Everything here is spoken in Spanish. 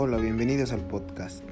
Hola, bienvenidos al podcast.